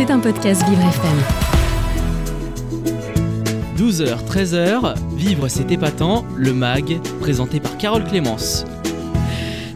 C'est un podcast Vivre FM. 12h, 13h, Vivre c'est épatant, le MAG, présenté par Carole Clémence.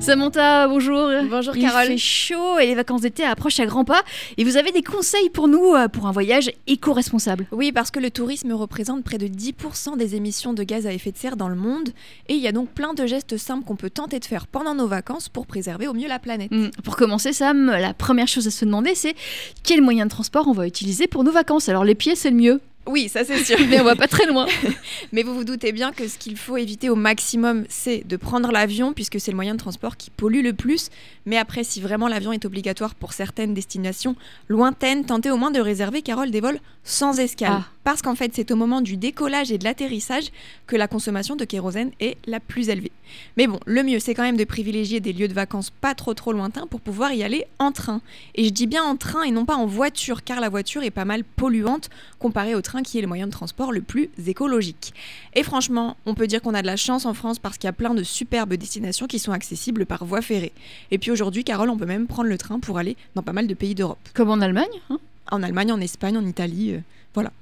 Samantha, bonjour. Bonjour Il Carole. fait chaud et les vacances d'été approchent à grands pas. Et vous avez des conseils pour nous euh, pour un voyage éco-responsable? Oui, parce que le tourisme représente près de 10% des émissions de gaz à effet de serre dans le monde. Et il y a donc plein de gestes simples qu'on peut tenter de faire pendant nos vacances pour préserver au mieux la planète. Hmm, Pour commencer, Sam, la première chose à se demander, c'est quel moyen de transport on va utiliser pour nos vacances? Alors les pieds, c'est le mieux, Oui, ça c'est sûr. mais on va pas très loin. Mais vous vous doutez bien que ce qu'il faut éviter au maximum, c'est de prendre l'avion, puisque c'est le moyen de transport qui pollue le plus. Mais après, si vraiment l'avion est obligatoire pour certaines destinations lointaines, tentez au moins de réserver, Carole, des vols sans escale. Ah. Parce qu'en fait, c'est au moment du décollage et de l'atterrissage que la consommation de kérosène est la plus élevée. Mais bon, le mieux, c'est quand même de privilégier des lieux de vacances pas trop trop lointains pour pouvoir y aller en train. Et je dis bien en train et non pas en voiture, car la voiture est pas mal polluante comparée au train qui est le moyen de transport le plus écologique. Et franchement, on peut dire qu'on a de la chance en France parce qu'il y a plein de superbes destinations qui sont accessibles par voie ferrée. Et puis aujourd'hui, Carole, on peut même prendre le train pour aller dans pas mal de pays d'Europe. Comme en Allemagne. hein. En Allemagne, en Espagne, en Italie. euh,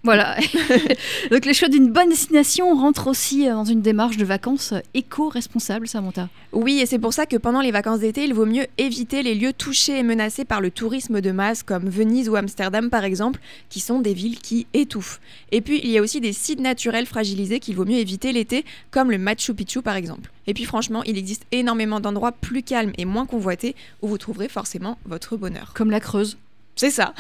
Voilà. Donc le choix d'une bonne destination rentre aussi euh, dans une démarche de vacances euh, éco-responsable, Samantha. Oui, et c'est pour ça que pendant les vacances d'été, il vaut mieux éviter les lieux touchés et menacés par le tourisme de masse, comme Venise ou Amsterdam par exemple, qui sont des villes qui étouffent. Et puis, il y a aussi des sites naturels fragilisés qu'il vaut mieux éviter l'été, comme le Machu Picchu par exemple. Et puis franchement, il existe énormément d'endroits plus calmes et moins convoités où vous trouverez forcément votre bonheur. Comme la Creuse. C'est ça.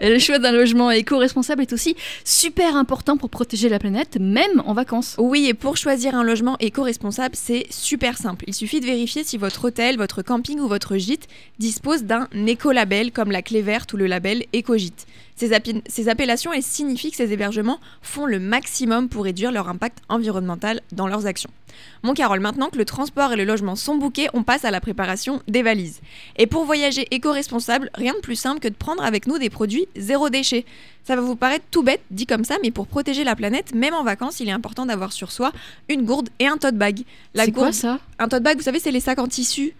Et le choix d'un logement éco-responsable est aussi super important pour protéger la planète, même en vacances. Oui, et pour choisir un logement éco-responsable, c'est super simple. Il suffit de vérifier si votre hôtel, votre camping ou votre gîte dispose d'un écolabel comme la clé verte ou le label Écogîte. Ces, appellations elles signifient que ces hébergements font le maximum pour réduire leur impact environnemental dans leurs actions. Mon Carole, maintenant que le transport et le logement sont bouqués, on passe à la préparation des valises. Et pour voyager éco-responsable, rien de plus simple que de prendre avec nous des produits zéro déchet. Ça va vous paraître tout bête dit comme ça, mais pour protéger la planète, même en vacances, il est important d'avoir sur soi une gourde et un tote bag. C'est quoi ça? Un tote bag, vous savez, c'est les sacs en tissu.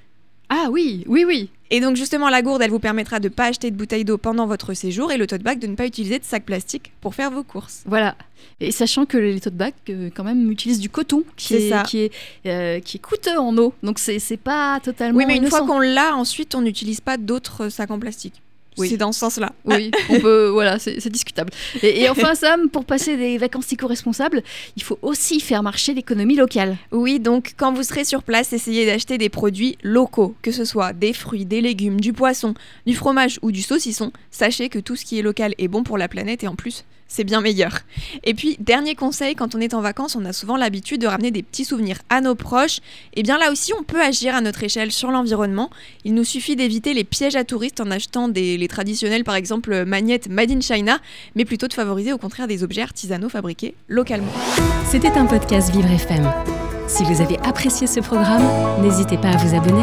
Ah oui, oui, oui. Et donc justement, la gourde, elle vous permettra de ne pas acheter de bouteilles d'eau pendant votre séjour et le tote bag de ne pas utiliser de sac plastique pour faire vos courses. Voilà. Et sachant que les tote bags, euh, quand même, utilisent du coton qui est, ça. Qui, est, euh, qui est coûteux en eau. Donc c'est c'est pas totalement. Oui, mais une fois qu'on l'a, ensuite, on n'utilise pas d'autres sacs en plastique. Oui. C'est dans ce sens-là. Oui, on peut, voilà, c'est c'est discutable. Et, et enfin, Sam, pour passer des vacances éco-responsables, il faut aussi faire marcher l'économie locale. Oui, donc quand vous serez sur place, essayez d'acheter des produits locaux, que ce soit des fruits, des légumes, du poisson, du fromage ou du saucisson. Sachez que tout ce qui est local est bon pour la planète et en plus, c'est bien meilleur. Et puis, dernier conseil, quand on est en vacances, on a souvent l'habitude de ramener des petits souvenirs à nos proches. Et bien là aussi, on peut agir à notre échelle sur l'environnement. Il nous suffit d'éviter les pièges à touristes en achetant des, les traditionnels, par exemple, magnettes Made in China, mais plutôt de favoriser au contraire des objets artisanaux fabriqués localement. C'était un podcast Vivre FM. Si vous avez apprécié ce programme, n'hésitez pas à vous abonner.